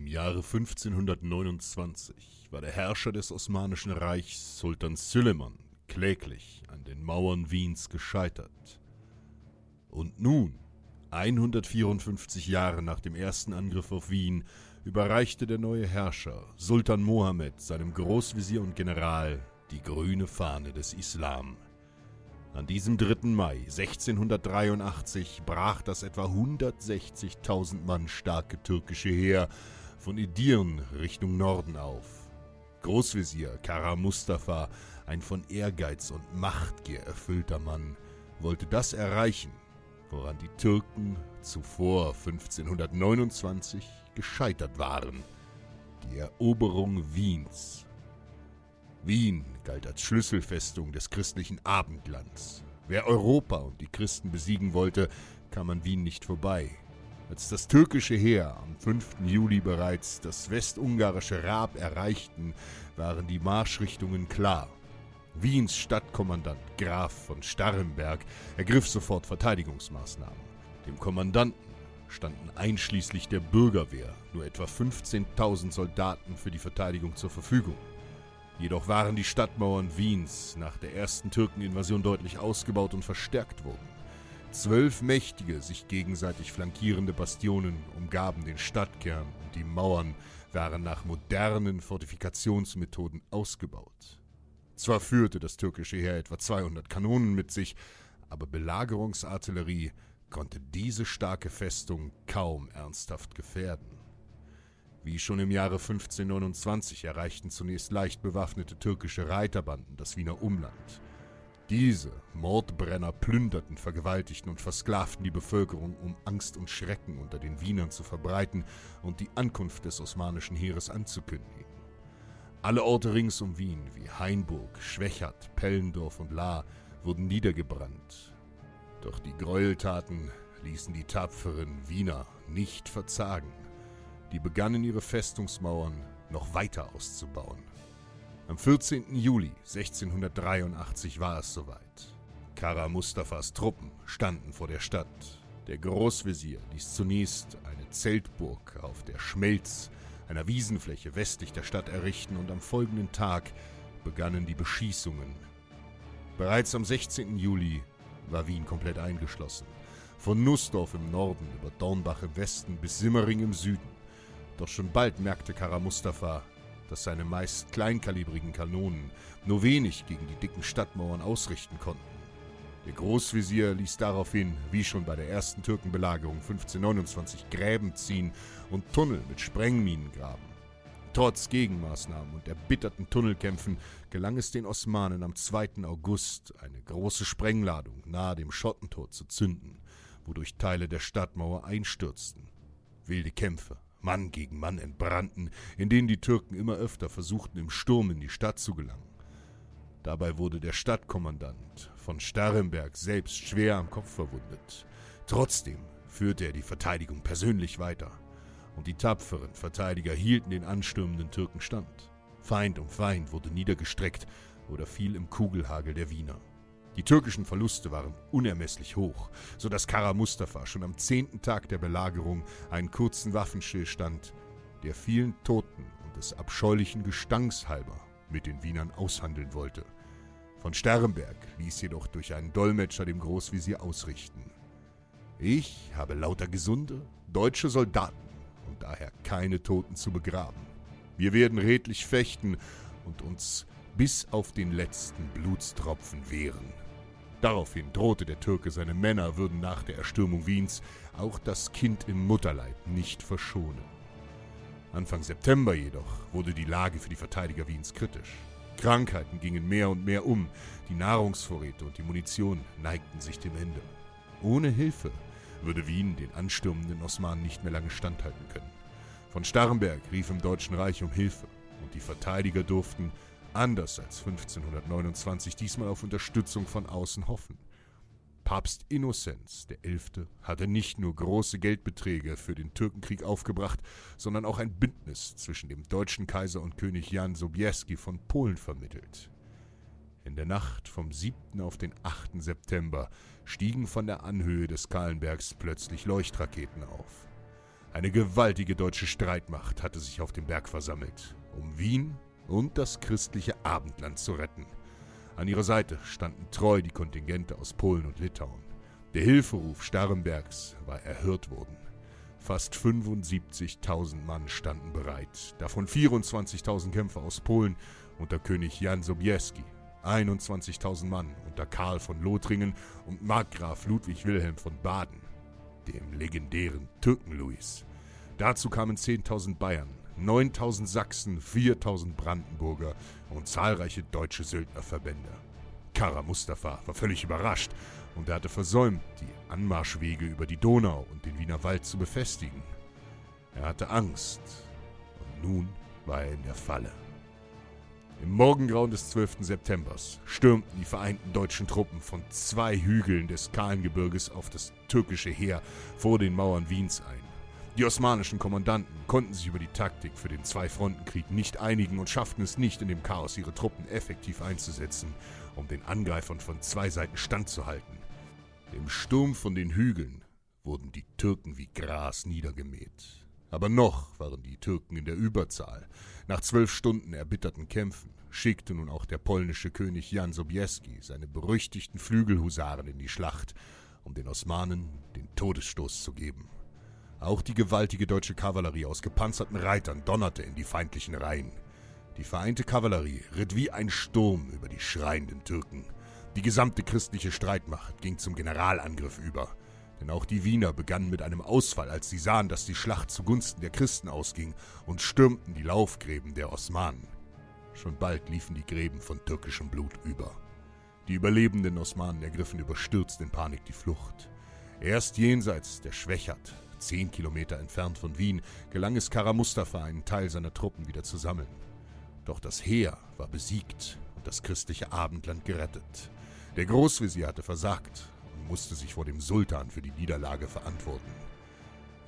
Im Jahre 1529 war der Herrscher des Osmanischen Reichs, Sultan Süleyman, kläglich an den Mauern Wiens gescheitert. Und nun, 154 Jahre nach dem ersten Angriff auf Wien, überreichte der neue Herrscher, Sultan Mohammed, seinem Großvezier und General die grüne Fahne des Islam. An diesem 3. Mai 1683 brach das etwa 160.000 Mann starke türkische Heer von Edirn Richtung Norden auf. Großvezier Kara Mustafa, ein von Ehrgeiz und Machtgier erfüllter Mann, wollte das erreichen, woran die Türken zuvor 1529 gescheitert waren, die Eroberung Wiens. Wien galt als Schlüsselfestung des christlichen Abendlands. Wer Europa und die Christen besiegen wollte, kam an Wien nicht vorbei. Als das türkische Heer am 5. Juli bereits das westungarische Raab erreichten, waren die Marschrichtungen klar. Wiens Stadtkommandant Graf von Starrenberg ergriff sofort Verteidigungsmaßnahmen. Dem Kommandanten standen einschließlich der Bürgerwehr nur etwa 15.000 Soldaten für die Verteidigung zur Verfügung. Jedoch waren die Stadtmauern Wiens nach der ersten Türkeninvasion deutlich ausgebaut und verstärkt worden. Zwölf mächtige, sich gegenseitig flankierende Bastionen umgaben den Stadtkern und die Mauern waren nach modernen Fortifikationsmethoden ausgebaut. Zwar führte das türkische Heer etwa 200 Kanonen mit sich, aber Belagerungsartillerie konnte diese starke Festung kaum ernsthaft gefährden. Wie schon im Jahre 1529 erreichten zunächst leicht bewaffnete türkische Reiterbanden das Wiener Umland. Diese Mordbrenner plünderten, vergewaltigten und versklavten die Bevölkerung, um Angst und Schrecken unter den Wienern zu verbreiten und die Ankunft des osmanischen Heeres anzukündigen. Alle Orte rings um Wien, wie Hainburg, Schwächert, Pellendorf und Lahr, wurden niedergebrannt. Doch die Gräueltaten ließen die tapferen Wiener nicht verzagen. Die begannen ihre Festungsmauern noch weiter auszubauen. Am 14. Juli 1683 war es soweit. Kara Mustafas Truppen standen vor der Stadt. Der Großvezier ließ zunächst eine Zeltburg auf der Schmelz, einer Wiesenfläche westlich der Stadt errichten und am folgenden Tag begannen die Beschießungen. Bereits am 16. Juli war Wien komplett eingeschlossen. Von Nussdorf im Norden über Dornbach im Westen bis Simmering im Süden. Doch schon bald merkte Kara Mustafa, dass seine meist kleinkalibrigen Kanonen nur wenig gegen die dicken Stadtmauern ausrichten konnten. Der Großvezier ließ daraufhin, wie schon bei der ersten Türkenbelagerung 1529, Gräben ziehen und Tunnel mit Sprengminen graben. Trotz Gegenmaßnahmen und erbitterten Tunnelkämpfen gelang es den Osmanen am 2. August, eine große Sprengladung nahe dem Schottentor zu zünden, wodurch Teile der Stadtmauer einstürzten. Wilde Kämpfe, Mann gegen Mann entbrannten, in denen die Türken immer öfter versuchten, im Sturm in die Stadt zu gelangen. Dabei wurde der Stadtkommandant von Starrenberg selbst schwer am Kopf verwundet. Trotzdem führte er die Verteidigung persönlich weiter. Und die tapferen Verteidiger hielten den anstürmenden Türken stand. Feind um Feind wurde niedergestreckt oder fiel im Kugelhagel der Wiener. Die türkischen Verluste waren unermesslich hoch, so dass Kara Mustafa schon am zehnten Tag der Belagerung einen kurzen Waffenstillstand der vielen Toten und des abscheulichen Gestanks halber mit den Wienern aushandeln wollte. Von Sternberg ließ jedoch durch einen Dolmetscher dem Großvisier ausrichten. Ich habe lauter gesunde, deutsche Soldaten und daher keine Toten zu begraben. Wir werden redlich fechten und uns bis auf den letzten Blutstropfen wehren. Daraufhin drohte der Türke, seine Männer würden nach der Erstürmung Wiens auch das Kind im Mutterleib nicht verschonen. Anfang September jedoch wurde die Lage für die Verteidiger Wiens kritisch. Krankheiten gingen mehr und mehr um, die Nahrungsvorräte und die Munition neigten sich dem Ende. Ohne Hilfe würde Wien den anstürmenden Osmanen nicht mehr lange standhalten können. Von Starrenberg rief im Deutschen Reich um Hilfe und die Verteidiger durften anders als 1529 diesmal auf Unterstützung von außen hoffen. Papst Innozenz XI. hatte nicht nur große Geldbeträge für den Türkenkrieg aufgebracht, sondern auch ein Bündnis zwischen dem deutschen Kaiser und König Jan Sobieski von Polen vermittelt. In der Nacht vom 7. auf den 8. September stiegen von der Anhöhe des Kahlenbergs plötzlich Leuchtraketen auf. Eine gewaltige deutsche Streitmacht hatte sich auf dem Berg versammelt, um Wien und das christliche Abendland zu retten. An ihrer Seite standen treu die Kontingente aus Polen und Litauen. Der Hilferuf Starrenbergs war erhört worden. Fast 75.000 Mann standen bereit, davon 24.000 Kämpfer aus Polen unter König Jan Sobieski, 21.000 Mann unter Karl von Lothringen und Markgraf Ludwig Wilhelm von Baden, dem legendären Türken-Louis. Dazu kamen 10.000 Bayern, 9000 Sachsen, 4000 Brandenburger und zahlreiche deutsche Söldnerverbände. Kara Mustafa war völlig überrascht und er hatte versäumt, die Anmarschwege über die Donau und den Wiener Wald zu befestigen. Er hatte Angst und nun war er in der Falle. Im Morgengrauen des 12. September stürmten die vereinten deutschen Truppen von zwei Hügeln des Kahlengebirges auf das türkische Heer vor den Mauern Wiens ein. Die osmanischen Kommandanten konnten sich über die Taktik für den Zwei-Fronten-Krieg nicht einigen und schafften es nicht, in dem Chaos ihre Truppen effektiv einzusetzen, um den Angreifern von zwei Seiten standzuhalten. Im Sturm von den Hügeln wurden die Türken wie Gras niedergemäht. Aber noch waren die Türken in der Überzahl. Nach zwölf Stunden erbitterten Kämpfen schickte nun auch der polnische König Jan Sobieski seine berüchtigten Flügelhusaren in die Schlacht, um den Osmanen den Todesstoß zu geben. Auch die gewaltige deutsche Kavallerie aus gepanzerten Reitern donnerte in die feindlichen Reihen. Die vereinte Kavallerie ritt wie ein Sturm über die schreienden Türken. Die gesamte christliche Streitmacht ging zum Generalangriff über. Denn auch die Wiener begannen mit einem Ausfall, als sie sahen, dass die Schlacht zugunsten der Christen ausging und stürmten die Laufgräben der Osmanen. Schon bald liefen die Gräben von türkischem Blut über. Die überlebenden Osmanen ergriffen überstürzt in Panik die Flucht. Erst jenseits der Schwächert zehn Kilometer entfernt von Wien, gelang es Kara Mustafa, einen Teil seiner Truppen wieder zu sammeln. Doch das Heer war besiegt und das christliche Abendland gerettet. Der Großvezier hatte versagt und musste sich vor dem Sultan für die Niederlage verantworten.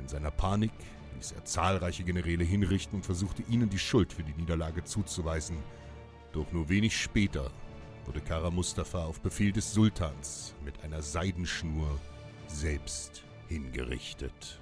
In seiner Panik ließ er zahlreiche Generäle hinrichten und versuchte ihnen die Schuld für die Niederlage zuzuweisen. Doch nur wenig später wurde Kara Mustafa auf Befehl des Sultans mit einer Seidenschnur selbst hingerichtet.